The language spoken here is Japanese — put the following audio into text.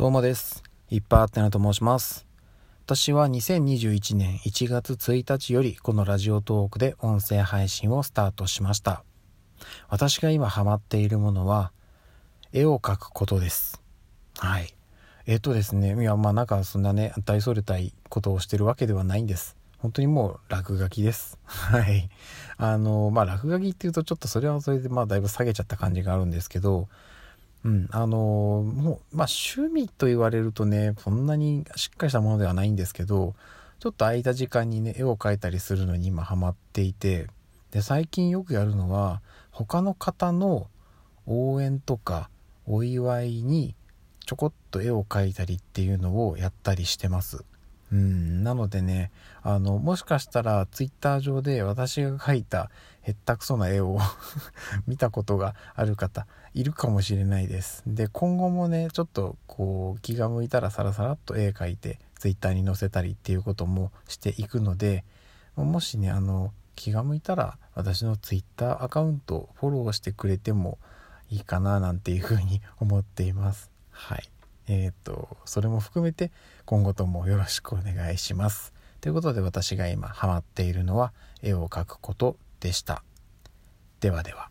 どうもです。いっぱいあってなと申します。私は2021年1月1日よりこのラジオトークで音声配信をスタートしました。私が今ハマっているものは絵を描くことです。はい。えっとですね、いや、まあなんかそんなね、大それたいことをしてるわけではないんです。本当にもう落書きです。はい。あの、まあ落書きっていうとちょっとそれはそれでまあだいぶ下げちゃった感じがあるんですけど、うん、あのもう、まあ趣味と言われるとね、そんなにしっかりしたものではないんですけど、ちょっと空いた時間にね、絵を描いたりするのに今ハマっていて、で、最近よくやるのは、他の方の応援とかお祝いにちょこっと絵を描いたりっていうのをやったりしてます。うん、なのでね、あの、もしかしたらツイッター上で私が描いたへったくそな絵を 見たことがある方いるかもしれないです。で、今後もね、ちょっとこう気が向いたらさらさらっと絵描いてツイッターに載せたりっていうこともしていくので、もしね、あの、気が向いたら私のツイッターアカウントをフォローしてくれてもいいかななんていうふうに思っています。はい。えっ、と、それも含めて今後ともよろしくお願いします。ということで私が今ハマっているのは絵を描くことでした。ではでは。